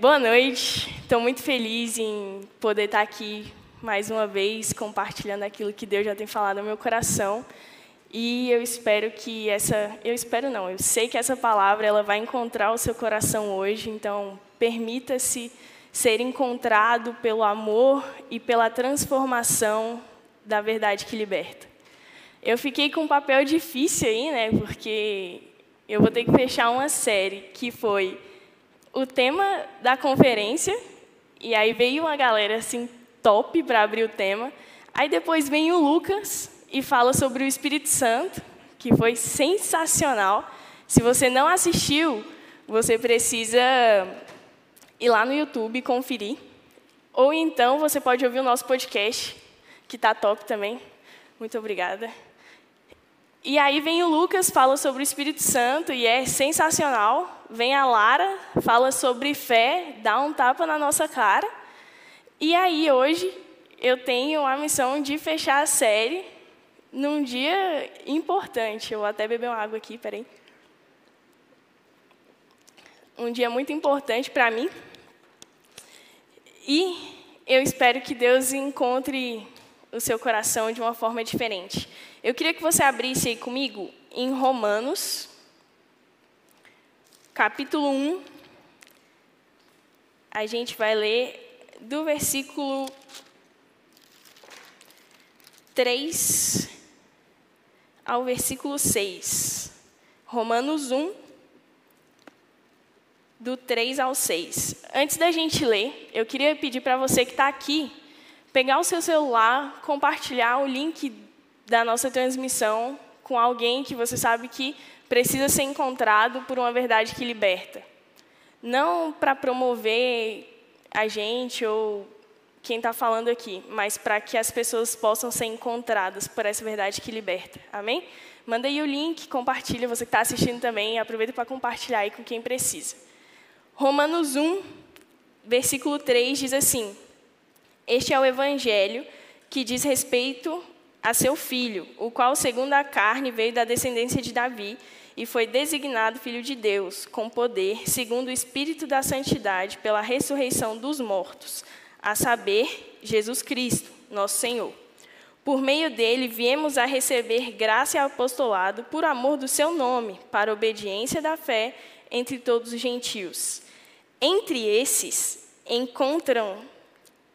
Boa noite, estou muito feliz em poder estar aqui mais uma vez compartilhando aquilo que Deus já tem falado no meu coração. E eu espero que essa, eu espero não, eu sei que essa palavra ela vai encontrar o seu coração hoje, então permita-se ser encontrado pelo amor e pela transformação da verdade que liberta. Eu fiquei com um papel difícil aí, né? Porque eu vou ter que fechar uma série que foi o tema da conferência, e aí veio uma galera assim top para abrir o tema. Aí depois vem o Lucas e fala sobre o Espírito Santo, que foi sensacional. Se você não assistiu, você precisa ir lá no YouTube conferir. Ou então você pode ouvir o nosso podcast, que está top também. Muito obrigada. E aí vem o Lucas, fala sobre o Espírito Santo e é sensacional. Vem a Lara, fala sobre fé, dá um tapa na nossa cara. E aí hoje eu tenho a missão de fechar a série num dia importante. Eu vou até beber uma água aqui, peraí. Um dia muito importante para mim. E eu espero que Deus encontre o seu coração de uma forma diferente. Eu queria que você abrisse aí comigo em Romanos, capítulo 1. A gente vai ler do versículo 3 ao versículo 6. Romanos 1, do 3 ao 6. Antes da gente ler, eu queria pedir para você que está aqui, pegar o seu celular, compartilhar o link da nossa transmissão com alguém que você sabe que precisa ser encontrado por uma verdade que liberta. Não para promover a gente ou quem está falando aqui, mas para que as pessoas possam ser encontradas por essa verdade que liberta. Amém? Manda aí o link, compartilha, você que está assistindo também, aproveita para compartilhar aí com quem precisa. Romanos 1, versículo 3 diz assim: Este é o evangelho que diz respeito a seu filho, o qual, segundo a carne, veio da descendência de Davi e foi designado filho de Deus, com poder, segundo o espírito da santidade, pela ressurreição dos mortos, a saber, Jesus Cristo, nosso Senhor. Por meio dele viemos a receber graça e apostolado por amor do seu nome, para obediência da fé entre todos os gentios. Entre esses encontram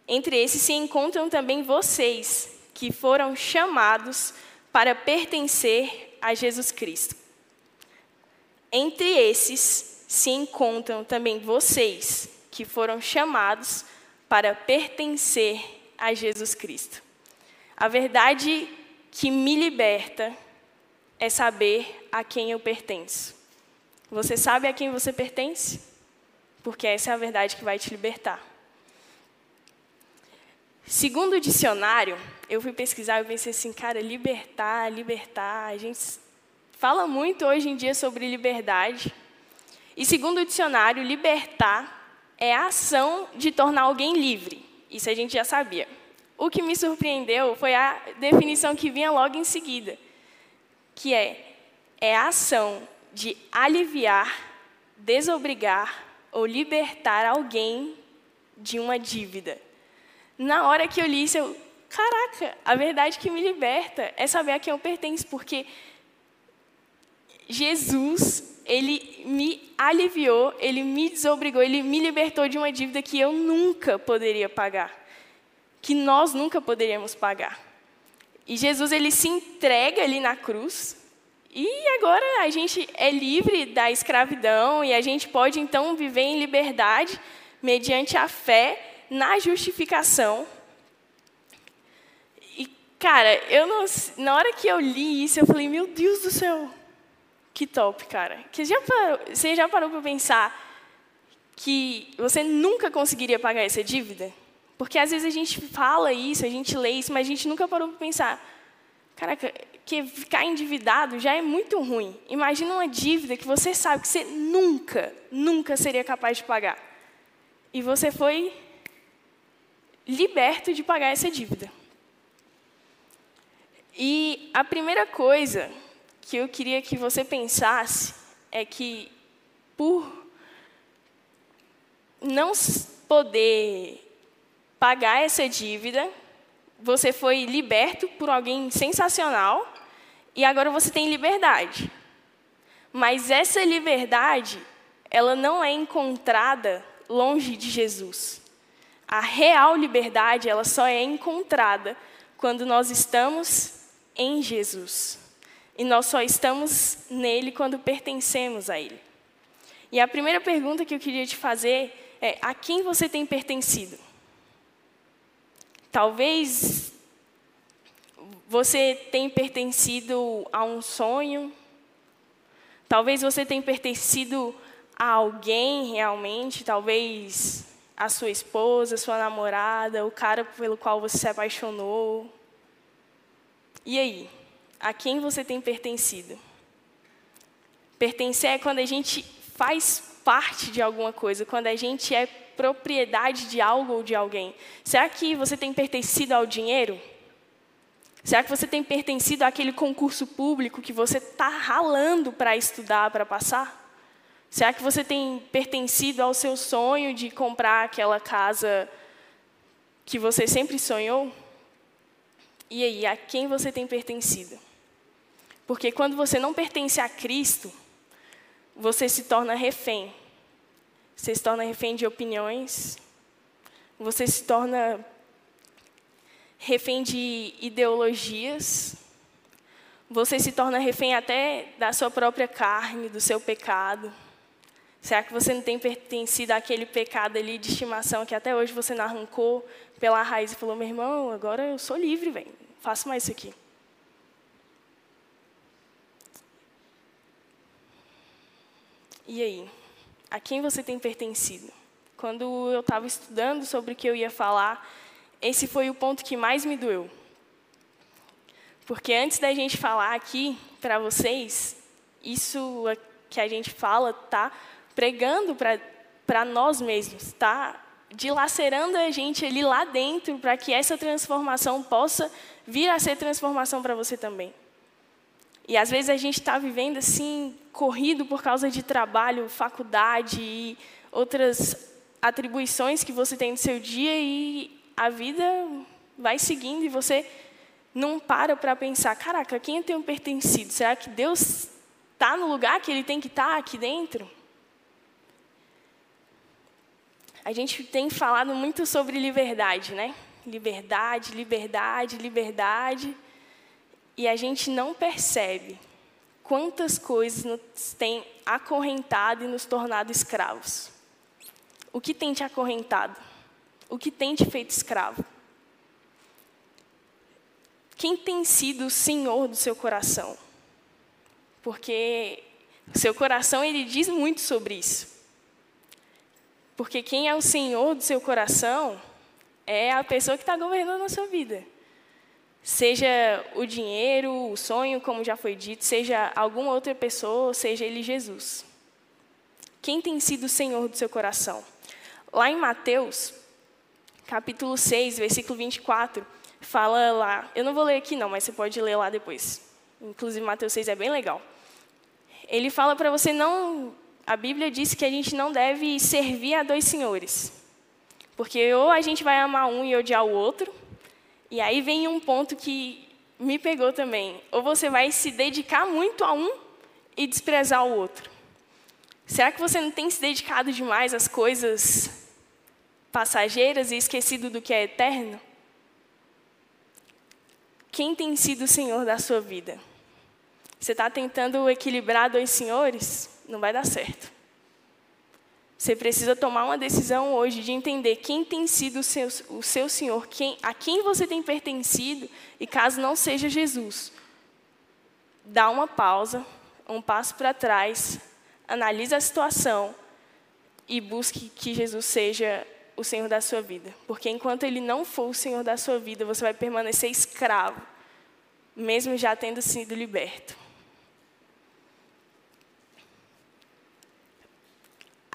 entre esses se encontram também vocês, que foram chamados para pertencer a Jesus Cristo. Entre esses se encontram também vocês, que foram chamados para pertencer a Jesus Cristo. A verdade que me liberta é saber a quem eu pertenço. Você sabe a quem você pertence? Porque essa é a verdade que vai te libertar. Segundo o dicionário, eu fui pesquisar e pensei assim, cara, libertar, libertar. A gente fala muito hoje em dia sobre liberdade. E segundo o dicionário, libertar é a ação de tornar alguém livre. Isso a gente já sabia. O que me surpreendeu foi a definição que vinha logo em seguida, que é é a ação de aliviar, desobrigar ou libertar alguém de uma dívida. Na hora que eu li isso, eu, caraca, a verdade que me liberta é saber a quem eu pertenço, porque Jesus, ele me aliviou, ele me desobrigou, ele me libertou de uma dívida que eu nunca poderia pagar, que nós nunca poderíamos pagar. E Jesus, ele se entrega ali na cruz, e agora a gente é livre da escravidão e a gente pode então viver em liberdade mediante a fé na justificação. Cara, eu não, na hora que eu li isso, eu falei, meu Deus do céu, que top, cara. Que já parou, você já parou para pensar que você nunca conseguiria pagar essa dívida? Porque às vezes a gente fala isso, a gente lê isso, mas a gente nunca parou para pensar. Caraca, que ficar endividado já é muito ruim. Imagina uma dívida que você sabe que você nunca, nunca seria capaz de pagar. E você foi liberto de pagar essa dívida. E a primeira coisa que eu queria que você pensasse é que, por não poder pagar essa dívida, você foi liberto por alguém sensacional e agora você tem liberdade. Mas essa liberdade, ela não é encontrada longe de Jesus. A real liberdade, ela só é encontrada quando nós estamos em Jesus. E nós só estamos nele quando pertencemos a ele. E a primeira pergunta que eu queria te fazer é: a quem você tem pertencido? Talvez você tenha pertencido a um sonho, talvez você tenha pertencido a alguém realmente, talvez a sua esposa, sua namorada, o cara pelo qual você se apaixonou. E aí? A quem você tem pertencido? Pertencer é quando a gente faz parte de alguma coisa, quando a gente é propriedade de algo ou de alguém. Será que você tem pertencido ao dinheiro? Será que você tem pertencido àquele concurso público que você está ralando para estudar, para passar? Será que você tem pertencido ao seu sonho de comprar aquela casa que você sempre sonhou? E aí, a quem você tem pertencido? Porque quando você não pertence a Cristo, você se torna refém. Você se torna refém de opiniões. Você se torna refém de ideologias. Você se torna refém até da sua própria carne, do seu pecado. Será que você não tem pertencido àquele pecado ali de estimação que até hoje você não arrancou pela raiz e falou: meu irmão, agora eu sou livre, velho, faço mais isso aqui. E aí? A quem você tem pertencido? Quando eu estava estudando sobre o que eu ia falar, esse foi o ponto que mais me doeu. Porque antes da gente falar aqui para vocês, isso que a gente fala tá pregando para nós mesmos, tá dilacerando a gente ali lá dentro para que essa transformação possa vir a ser transformação para você também. E às vezes a gente está vivendo assim, corrido por causa de trabalho, faculdade e outras atribuições que você tem no seu dia e a vida vai seguindo e você não para para pensar, caraca, quem eu tenho pertencido? Será que Deus está no lugar que Ele tem que estar tá aqui dentro? A gente tem falado muito sobre liberdade, né? Liberdade, liberdade, liberdade. E a gente não percebe quantas coisas nos têm acorrentado e nos tornado escravos. O que tem te acorrentado? O que tem te feito escravo? Quem tem sido o senhor do seu coração? Porque o seu coração ele diz muito sobre isso. Porque quem é o senhor do seu coração é a pessoa que está governando a sua vida. Seja o dinheiro, o sonho, como já foi dito, seja alguma outra pessoa, seja ele Jesus. Quem tem sido o Senhor do seu coração? Lá em Mateus, capítulo 6, versículo 24, fala lá, eu não vou ler aqui não, mas você pode ler lá depois. Inclusive, Mateus 6 é bem legal. Ele fala para você não. A Bíblia diz que a gente não deve servir a dois senhores. Porque ou a gente vai amar um e odiar o outro, e aí vem um ponto que me pegou também. Ou você vai se dedicar muito a um e desprezar o outro. Será que você não tem se dedicado demais às coisas passageiras e esquecido do que é eterno? Quem tem sido o Senhor da sua vida? Você está tentando equilibrar dois senhores? Não vai dar certo. Você precisa tomar uma decisão hoje de entender quem tem sido o seu, o seu Senhor, quem, a quem você tem pertencido, e caso não seja Jesus, dá uma pausa, um passo para trás, analise a situação e busque que Jesus seja o Senhor da sua vida. Porque enquanto Ele não for o Senhor da sua vida, você vai permanecer escravo, mesmo já tendo sido liberto.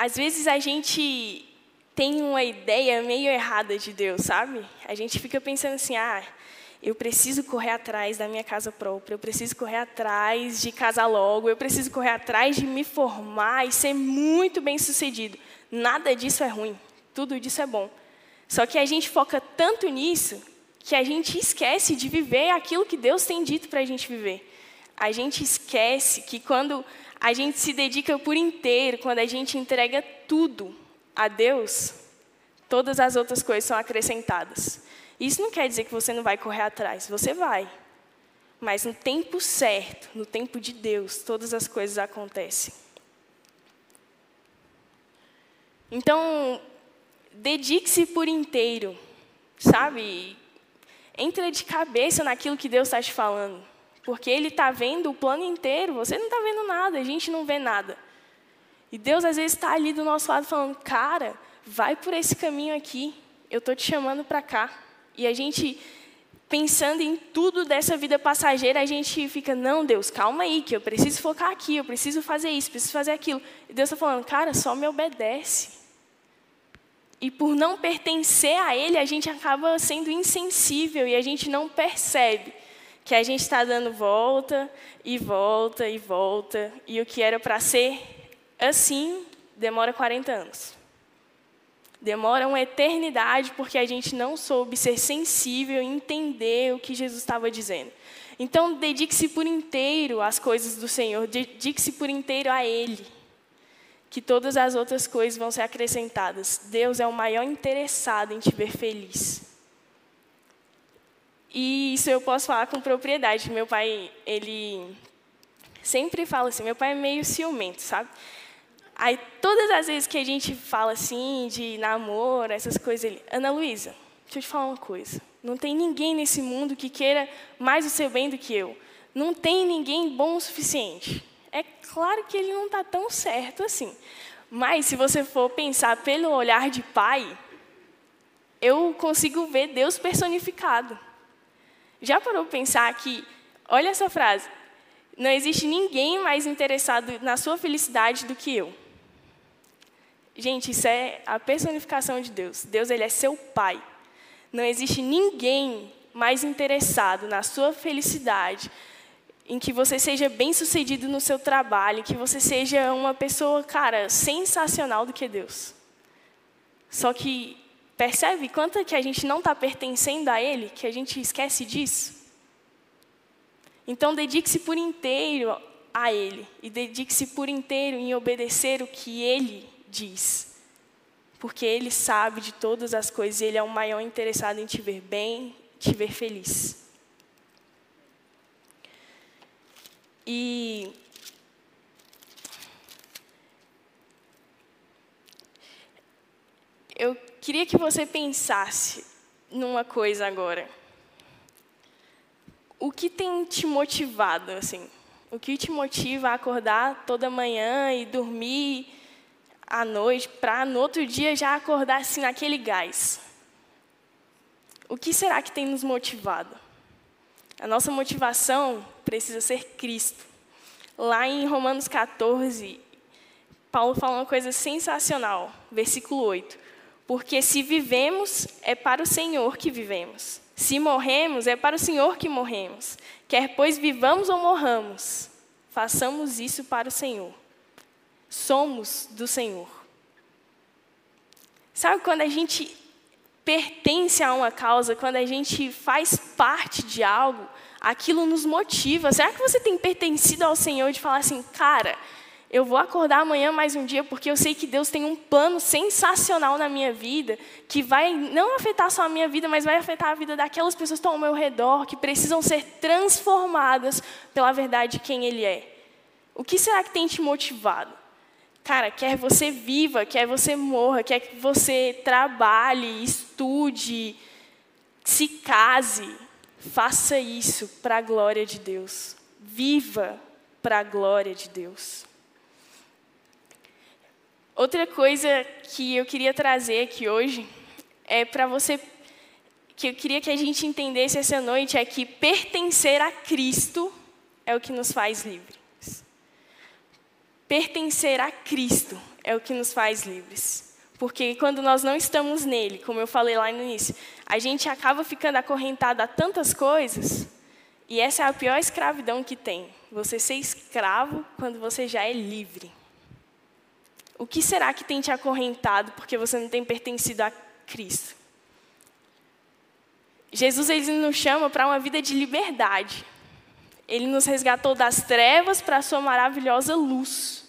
Às vezes a gente tem uma ideia meio errada de Deus, sabe? A gente fica pensando assim, ah, eu preciso correr atrás da minha casa própria, eu preciso correr atrás de casar logo, eu preciso correr atrás de me formar e ser muito bem sucedido. Nada disso é ruim, tudo disso é bom. Só que a gente foca tanto nisso que a gente esquece de viver aquilo que Deus tem dito para a gente viver. A gente esquece que quando a gente se dedica por inteiro, quando a gente entrega tudo a Deus, todas as outras coisas são acrescentadas. Isso não quer dizer que você não vai correr atrás, você vai. Mas no tempo certo, no tempo de Deus, todas as coisas acontecem. Então, dedique-se por inteiro, sabe? Entra de cabeça naquilo que Deus está te falando. Porque Ele está vendo o plano inteiro, você não está vendo nada, a gente não vê nada. E Deus às vezes está ali do nosso lado falando, cara, vai por esse caminho aqui, eu estou te chamando para cá. E a gente, pensando em tudo dessa vida passageira, a gente fica, não, Deus, calma aí, que eu preciso focar aqui, eu preciso fazer isso, preciso fazer aquilo. E Deus está falando, cara, só me obedece. E por não pertencer a Ele, a gente acaba sendo insensível e a gente não percebe que a gente está dando volta e volta e volta, e o que era para ser assim demora 40 anos. Demora uma eternidade porque a gente não soube ser sensível e entender o que Jesus estava dizendo. Então, dedique-se por inteiro às coisas do Senhor, dedique-se por inteiro a Ele, que todas as outras coisas vão ser acrescentadas. Deus é o maior interessado em te ver feliz. E isso eu posso falar com propriedade. Meu pai, ele sempre fala assim, meu pai é meio ciumento, sabe? Aí, todas as vezes que a gente fala assim, de namoro, essas coisas, ele, Ana Luísa, deixa eu te falar uma coisa. Não tem ninguém nesse mundo que queira mais o seu bem do que eu. Não tem ninguém bom o suficiente. É claro que ele não está tão certo assim. Mas, se você for pensar pelo olhar de pai, eu consigo ver Deus personificado. Já parou para pensar que, olha essa frase, não existe ninguém mais interessado na sua felicidade do que eu. Gente, isso é a personificação de Deus. Deus ele é seu pai. Não existe ninguém mais interessado na sua felicidade, em que você seja bem-sucedido no seu trabalho, em que você seja uma pessoa, cara, sensacional do que Deus. Só que percebe quanto que a gente não está pertencendo a Ele, que a gente esquece disso? Então dedique-se por inteiro a Ele e dedique-se por inteiro em obedecer o que Ele diz. Porque Ele sabe de todas as coisas e Ele é o maior interessado em te ver bem, te ver feliz. E eu queria que você pensasse numa coisa agora. O que tem te motivado assim? O que te motiva a acordar toda manhã e dormir à noite, para no outro dia já acordar assim naquele gás. O que será que tem nos motivado? A nossa motivação precisa ser Cristo. Lá em Romanos 14, Paulo fala uma coisa sensacional, versículo 8. Porque se vivemos, é para o Senhor que vivemos. Se morremos, é para o Senhor que morremos. Quer pois vivamos ou morramos, façamos isso para o Senhor somos do Senhor. Sabe quando a gente pertence a uma causa, quando a gente faz parte de algo, aquilo nos motiva. Será que você tem pertencido ao Senhor de falar assim, cara, eu vou acordar amanhã mais um dia porque eu sei que Deus tem um plano sensacional na minha vida que vai não afetar só a minha vida, mas vai afetar a vida daquelas pessoas que estão ao meu redor, que precisam ser transformadas pela verdade de quem Ele é. O que será que tem te motivado? Cara, quer você viva, quer você morra, quer que você trabalhe, estude, se case, faça isso para a glória de Deus. Viva para a glória de Deus. Outra coisa que eu queria trazer aqui hoje é para você que eu queria que a gente entendesse essa noite é que pertencer a Cristo é o que nos faz livres. Pertencer a Cristo é o que nos faz livres. Porque quando nós não estamos nele, como eu falei lá no início, a gente acaba ficando acorrentado a tantas coisas, e essa é a pior escravidão que tem. Você ser escravo quando você já é livre. O que será que tem te acorrentado porque você não tem pertencido a Cristo? Jesus ele nos chama para uma vida de liberdade. Ele nos resgatou das trevas para a sua maravilhosa luz.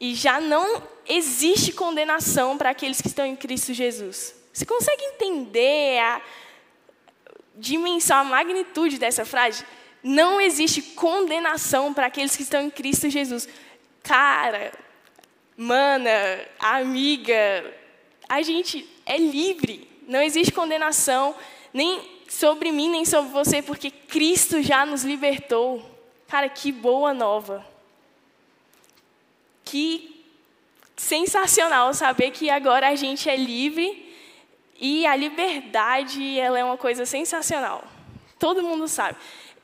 E já não existe condenação para aqueles que estão em Cristo Jesus. Você consegue entender a dimensão, a magnitude dessa frase? Não existe condenação para aqueles que estão em Cristo Jesus. Cara, mana, amiga, a gente é livre. Não existe condenação nem sobre mim, nem sobre você, porque Cristo já nos libertou. Cara, que boa nova. Que sensacional saber que agora a gente é livre e a liberdade ela é uma coisa sensacional. Todo mundo sabe.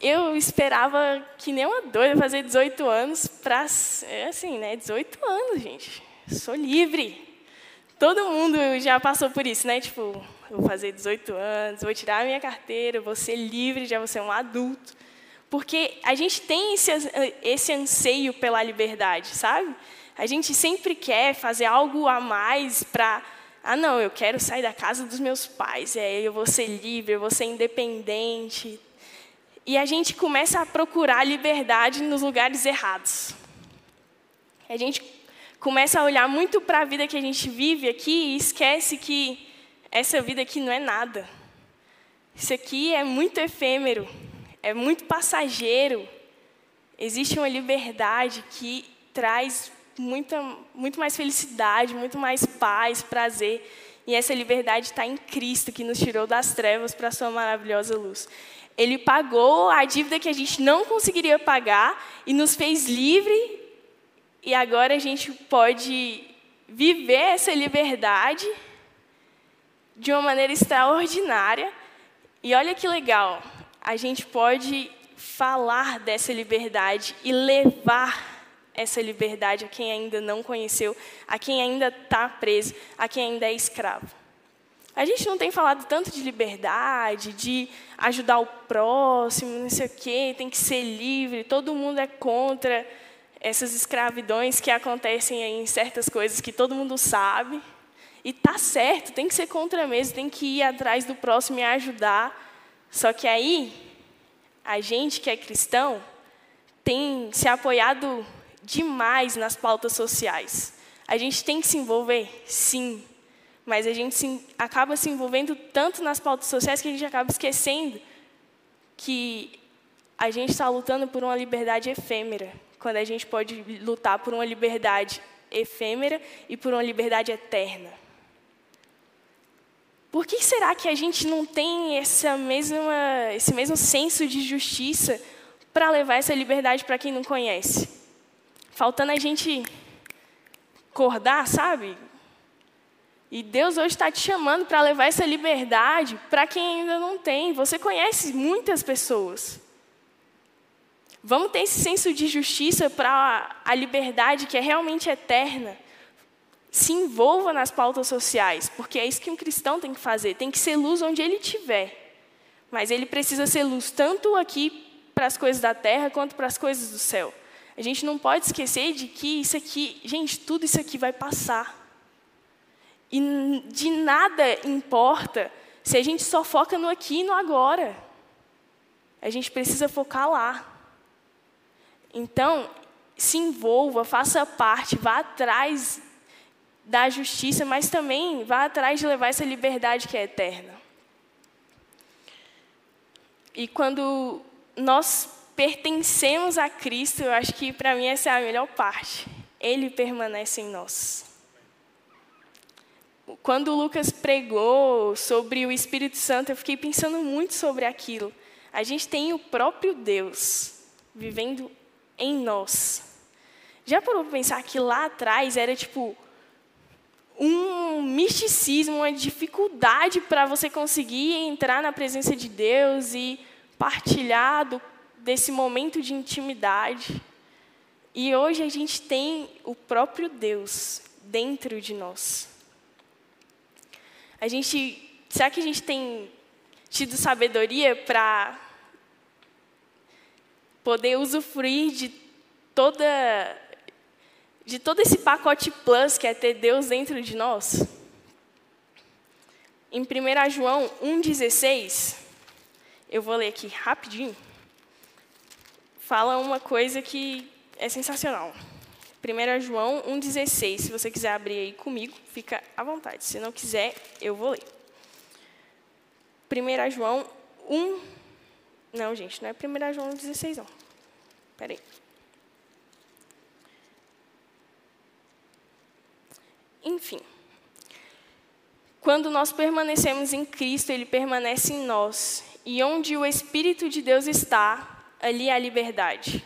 Eu esperava que nem uma doida fazer 18 anos para é assim, né? 18 anos, gente. Sou livre. Todo mundo já passou por isso, né? Tipo, vou fazer 18 anos, vou tirar a minha carteira, vou ser livre, já vou ser um adulto. Porque a gente tem esse, esse anseio pela liberdade, sabe? A gente sempre quer fazer algo a mais para. Ah, não, eu quero sair da casa dos meus pais, é, eu vou ser livre, eu vou ser independente. E a gente começa a procurar liberdade nos lugares errados. A gente começa a olhar muito para a vida que a gente vive aqui e esquece que essa vida aqui não é nada. Isso aqui é muito efêmero, é muito passageiro. Existe uma liberdade que traz muita, muito mais felicidade, muito mais paz, prazer. E essa liberdade está em Cristo, que nos tirou das trevas para a sua maravilhosa luz. Ele pagou a dívida que a gente não conseguiria pagar e nos fez livre. E agora a gente pode viver essa liberdade de uma maneira extraordinária. E olha que legal, a gente pode falar dessa liberdade e levar essa liberdade a quem ainda não conheceu, a quem ainda está preso, a quem ainda é escravo. A gente não tem falado tanto de liberdade, de ajudar o próximo, não sei o quê, tem que ser livre, todo mundo é contra essas escravidões que acontecem em certas coisas que todo mundo sabe. E tá certo, tem que ser contra mesmo, tem que ir atrás do próximo e ajudar. Só que aí, a gente que é cristão tem se apoiado demais nas pautas sociais. A gente tem que se envolver, sim, mas a gente se, acaba se envolvendo tanto nas pautas sociais que a gente acaba esquecendo que a gente está lutando por uma liberdade efêmera, quando a gente pode lutar por uma liberdade efêmera e por uma liberdade eterna. Por que será que a gente não tem essa mesma, esse mesmo senso de justiça para levar essa liberdade para quem não conhece? Faltando a gente acordar, sabe? E Deus hoje está te chamando para levar essa liberdade para quem ainda não tem. Você conhece muitas pessoas. Vamos ter esse senso de justiça para a liberdade que é realmente eterna se envolva nas pautas sociais, porque é isso que um cristão tem que fazer, tem que ser luz onde ele estiver. Mas ele precisa ser luz tanto aqui para as coisas da terra quanto para as coisas do céu. A gente não pode esquecer de que isso aqui, gente, tudo isso aqui vai passar. E de nada importa se a gente só foca no aqui e no agora. A gente precisa focar lá. Então, se envolva, faça parte, vá atrás da justiça, mas também vá atrás de levar essa liberdade que é eterna. E quando nós pertencemos a Cristo, eu acho que para mim essa é a melhor parte. Ele permanece em nós. Quando Lucas pregou sobre o Espírito Santo, eu fiquei pensando muito sobre aquilo. A gente tem o próprio Deus vivendo em nós. Já parou para pensar que lá atrás era tipo um misticismo, uma dificuldade para você conseguir entrar na presença de Deus e partilhar do, desse momento de intimidade. E hoje a gente tem o próprio Deus dentro de nós. A gente, será que a gente tem tido sabedoria para poder usufruir de toda de todo esse pacote plus que é ter Deus dentro de nós? Em 1 João 1,16, eu vou ler aqui rapidinho, fala uma coisa que é sensacional. 1 João 1,16. Se você quiser abrir aí comigo, fica à vontade. Se não quiser, eu vou ler. 1 João 1. Não, gente, não é 1 João 1,16, não. Espera. Enfim. Quando nós permanecemos em Cristo, Ele permanece em nós. E onde o Espírito de Deus está, ali há liberdade.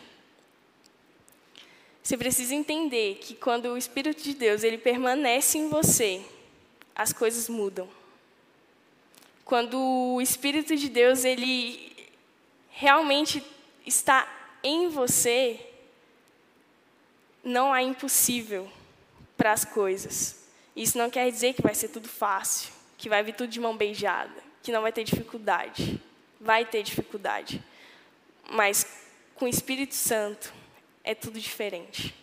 Você precisa entender que quando o Espírito de Deus ele permanece em você, as coisas mudam. Quando o Espírito de Deus ele realmente está em você, não há impossível para as coisas. Isso não quer dizer que vai ser tudo fácil, que vai vir tudo de mão beijada, que não vai ter dificuldade. Vai ter dificuldade. Mas com o Espírito Santo, é tudo diferente.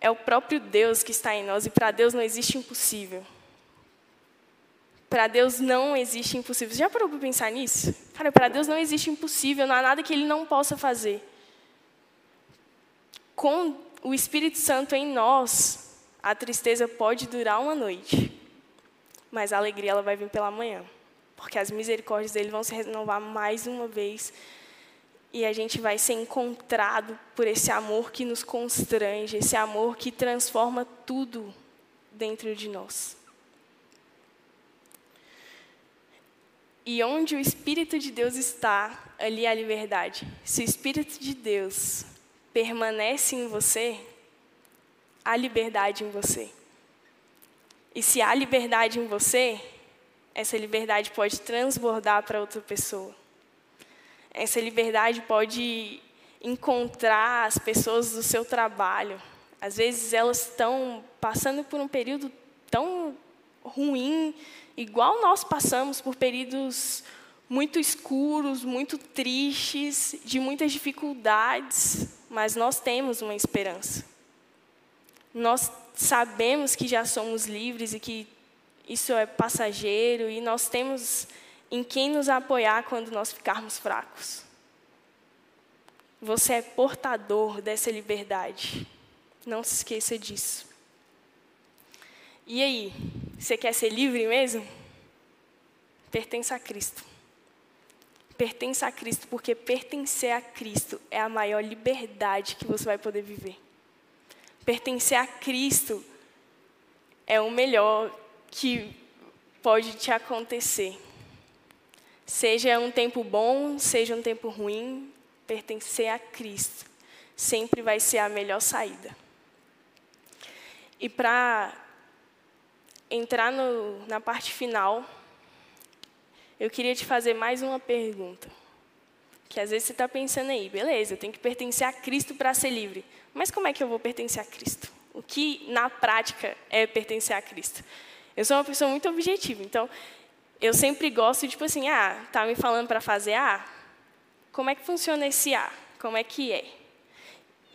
É o próprio Deus que está em nós e para Deus não existe impossível. Para Deus não existe impossível. Você já parou para pensar nisso? Cara, para Deus não existe impossível, não há nada que Ele não possa fazer. Com o Espírito Santo em nós, a tristeza pode durar uma noite, mas a alegria ela vai vir pela manhã, porque as misericórdias dele vão se renovar mais uma vez e a gente vai ser encontrado por esse amor que nos constrange, esse amor que transforma tudo dentro de nós. E onde o Espírito de Deus está, ali há liberdade. Se o Espírito de Deus permanece em você, há liberdade em você. E se há liberdade em você, essa liberdade pode transbordar para outra pessoa. Essa liberdade pode encontrar as pessoas do seu trabalho. Às vezes elas estão passando por um período tão ruim, igual nós passamos por períodos muito escuros, muito tristes, de muitas dificuldades, mas nós temos uma esperança. Nós sabemos que já somos livres e que isso é passageiro e nós temos em quem nos apoiar quando nós ficarmos fracos. Você é portador dessa liberdade. Não se esqueça disso. E aí, você quer ser livre mesmo? Pertença a Cristo. Pertença a Cristo, porque pertencer a Cristo é a maior liberdade que você vai poder viver. Pertencer a Cristo é o melhor que pode te acontecer. Seja um tempo bom, seja um tempo ruim, pertencer a Cristo sempre vai ser a melhor saída. E para entrar no, na parte final, eu queria te fazer mais uma pergunta. Que às vezes você está pensando aí, beleza, eu tenho que pertencer a Cristo para ser livre. Mas como é que eu vou pertencer a Cristo? O que na prática é pertencer a Cristo? Eu sou uma pessoa muito objetiva, então eu sempre gosto, tipo assim, ah, tá me falando para fazer A? Como é que funciona esse A? Como é que é?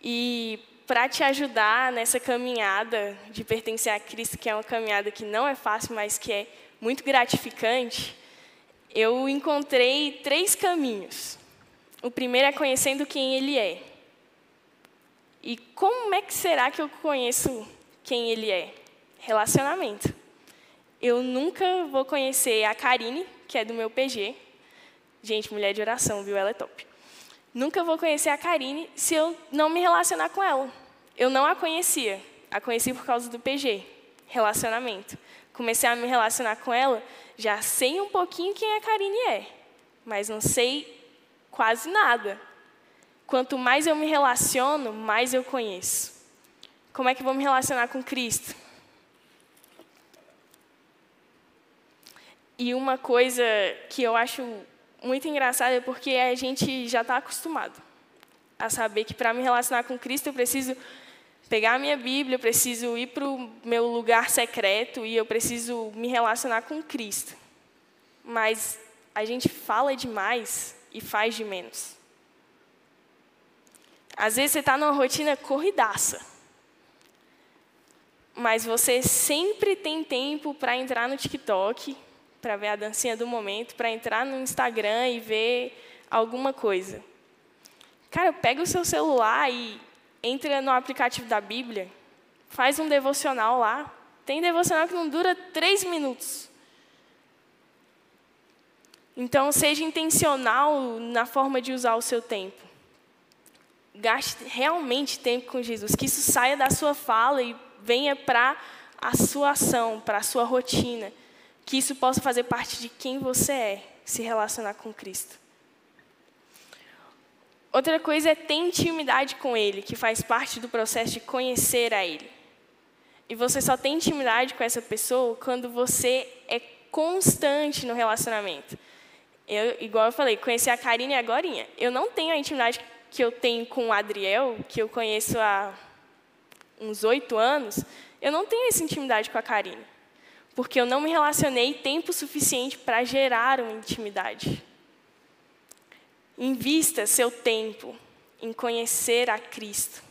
E para te ajudar nessa caminhada de pertencer a Cristo, que é uma caminhada que não é fácil, mas que é muito gratificante, eu encontrei três caminhos. O primeiro é conhecendo quem Ele é. E como é que será que eu conheço quem Ele é? Relacionamento eu nunca vou conhecer a Karine, que é do meu PG. Gente, mulher de oração, viu? Ela é top. Nunca vou conhecer a Karine se eu não me relacionar com ela. Eu não a conhecia. A conheci por causa do PG, relacionamento. Comecei a me relacionar com ela, já sei um pouquinho quem a Karine é, mas não sei quase nada. Quanto mais eu me relaciono, mais eu conheço. Como é que eu vou me relacionar com Cristo? E uma coisa que eu acho muito engraçada é porque a gente já está acostumado a saber que para me relacionar com Cristo eu preciso pegar a minha Bíblia, eu preciso ir para o meu lugar secreto e eu preciso me relacionar com Cristo. Mas a gente fala demais e faz de menos. Às vezes você está numa rotina corridaça, mas você sempre tem tempo para entrar no TikTok, para ver a dancinha do momento, para entrar no Instagram e ver alguma coisa. Cara, pega o seu celular e entra no aplicativo da Bíblia, faz um devocional lá. Tem devocional que não dura três minutos. Então, seja intencional na forma de usar o seu tempo. Gaste realmente tempo com Jesus, que isso saia da sua fala e venha para a sua ação, para a sua rotina. Que isso possa fazer parte de quem você é, se relacionar com Cristo. Outra coisa é ter intimidade com Ele, que faz parte do processo de conhecer a Ele. E você só tem intimidade com essa pessoa quando você é constante no relacionamento. Eu, igual eu falei, conheci a Karine agora. Eu não tenho a intimidade que eu tenho com o Adriel, que eu conheço há uns oito anos. Eu não tenho essa intimidade com a Karine. Porque eu não me relacionei tempo suficiente para gerar uma intimidade. Invista seu tempo em conhecer a Cristo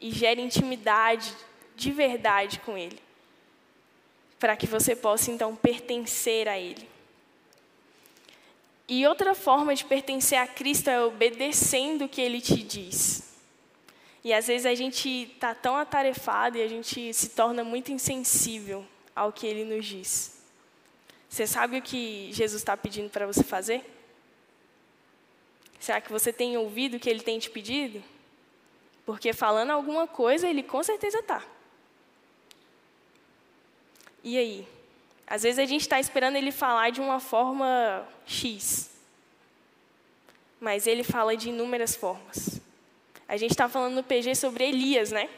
e gere intimidade de verdade com Ele, para que você possa então pertencer a Ele. E outra forma de pertencer a Cristo é obedecendo o que Ele te diz. E às vezes a gente está tão atarefado e a gente se torna muito insensível ao que Ele nos diz. Você sabe o que Jesus está pedindo para você fazer? Será que você tem ouvido o que ele tem te pedido? Porque falando alguma coisa, ele com certeza está. E aí? Às vezes a gente está esperando ele falar de uma forma X. Mas ele fala de inúmeras formas. A gente está falando no PG sobre Elias, né?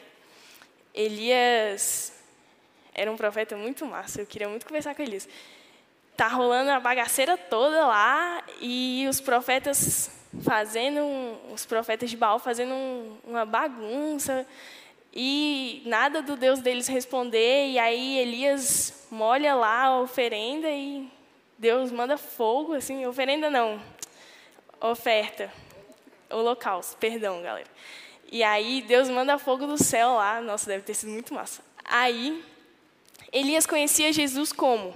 Elias era um profeta muito massa. Eu queria muito conversar com Elias. Tá rolando a bagaceira toda lá e os profetas fazendo os profetas de Baal fazendo um, uma bagunça e nada do Deus deles responder e aí Elias molha lá a oferenda e Deus manda fogo assim oferenda não oferta holocausto perdão galera e aí Deus manda fogo do céu lá nossa deve ter sido muito massa aí Elias conhecia Jesus como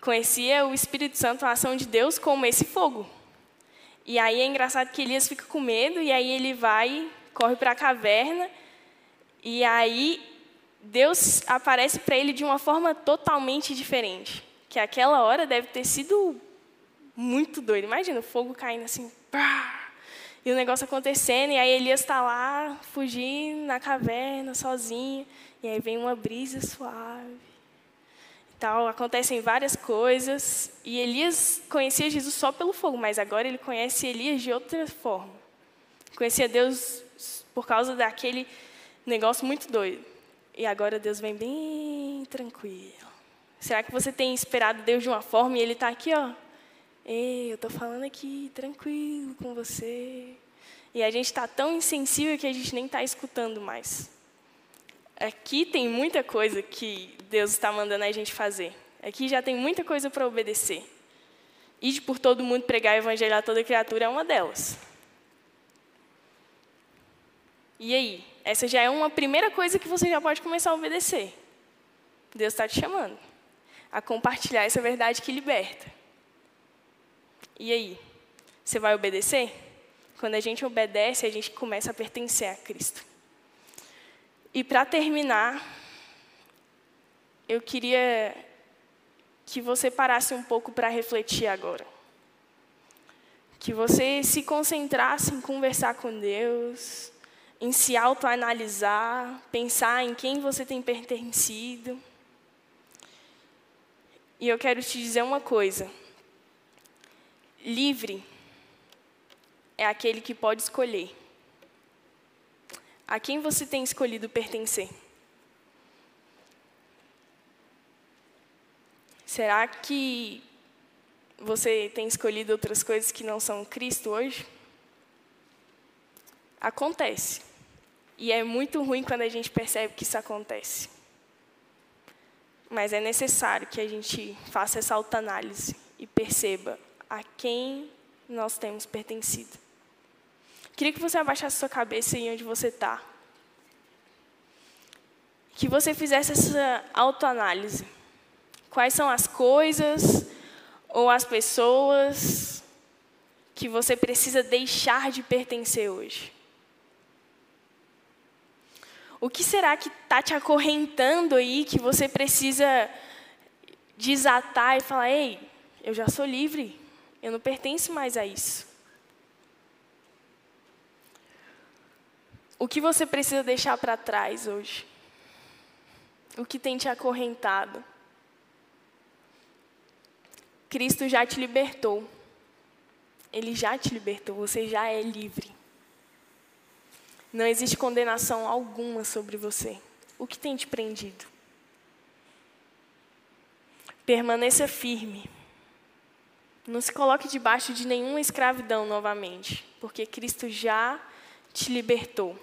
conhecia o Espírito Santo a ação de Deus como esse fogo e aí é engraçado que Elias fica com medo, e aí ele vai, corre para a caverna, e aí Deus aparece para ele de uma forma totalmente diferente. Que aquela hora deve ter sido muito doido. Imagina o fogo caindo assim, pá, e o negócio acontecendo, e aí Elias está lá, fugindo na caverna, sozinho, e aí vem uma brisa suave tal, acontecem várias coisas. E Elias conhecia Jesus só pelo fogo, mas agora ele conhece Elias de outra forma. Conhecia Deus por causa daquele negócio muito doido. E agora Deus vem bem tranquilo. Será que você tem esperado Deus de uma forma e Ele está aqui, ó? Ei, eu estou falando aqui tranquilo com você. E a gente está tão insensível que a gente nem está escutando mais. Aqui tem muita coisa que Deus está mandando a gente fazer. Aqui já tem muita coisa para obedecer. Ir por todo mundo pregar o evangelho a toda criatura é uma delas. E aí? Essa já é uma primeira coisa que você já pode começar a obedecer. Deus está te chamando a compartilhar essa verdade que liberta. E aí? Você vai obedecer? Quando a gente obedece, a gente começa a pertencer a Cristo. E para terminar, eu queria que você parasse um pouco para refletir agora. Que você se concentrasse em conversar com Deus, em se autoanalisar, pensar em quem você tem pertencido. E eu quero te dizer uma coisa: livre é aquele que pode escolher. A quem você tem escolhido pertencer? Será que você tem escolhido outras coisas que não são Cristo hoje? Acontece. E é muito ruim quando a gente percebe que isso acontece. Mas é necessário que a gente faça essa autoanálise e perceba a quem nós temos pertencido. Queria que você abaixasse sua cabeça aí onde você está. Que você fizesse essa autoanálise. Quais são as coisas ou as pessoas que você precisa deixar de pertencer hoje? O que será que está te acorrentando aí que você precisa desatar e falar: ei, eu já sou livre, eu não pertenço mais a isso? O que você precisa deixar para trás hoje? O que tem te acorrentado? Cristo já te libertou. Ele já te libertou, você já é livre. Não existe condenação alguma sobre você. O que tem te prendido? Permaneça firme. Não se coloque debaixo de nenhuma escravidão novamente, porque Cristo já te libertou.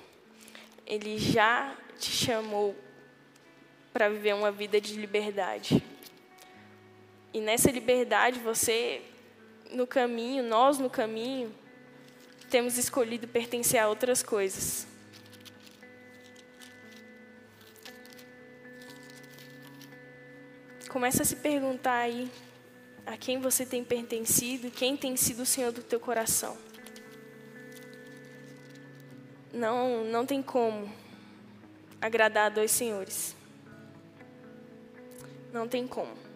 Ele já te chamou para viver uma vida de liberdade. E nessa liberdade, você, no caminho, nós no caminho, temos escolhido pertencer a outras coisas. Começa a se perguntar aí a quem você tem pertencido, quem tem sido o Senhor do teu coração. Não, não tem como agradar a dois senhores. Não tem como.